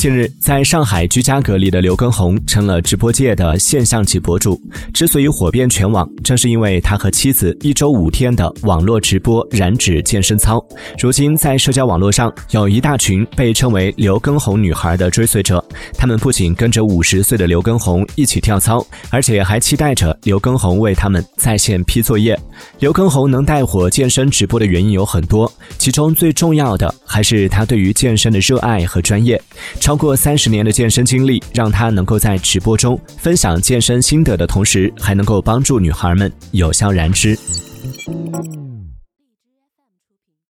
近日，在上海居家隔离的刘畊宏成了直播界的现象级博主。之所以火遍全网，正是因为他和妻子一周五天的网络直播燃脂健身操。如今，在社交网络上有一大群被称为“刘畊宏女孩”的追随者，他们不仅跟着五十岁的刘畊宏一起跳操，而且还期待着刘畊宏为他们在线批作业。刘畊宏能带火健身直播的原因有很多，其中最重要的还是他对于健身的热爱和专业。超过三十年的健身经历，让他能够在直播中分享健身心得的同时，还能够帮助女孩们有效燃脂。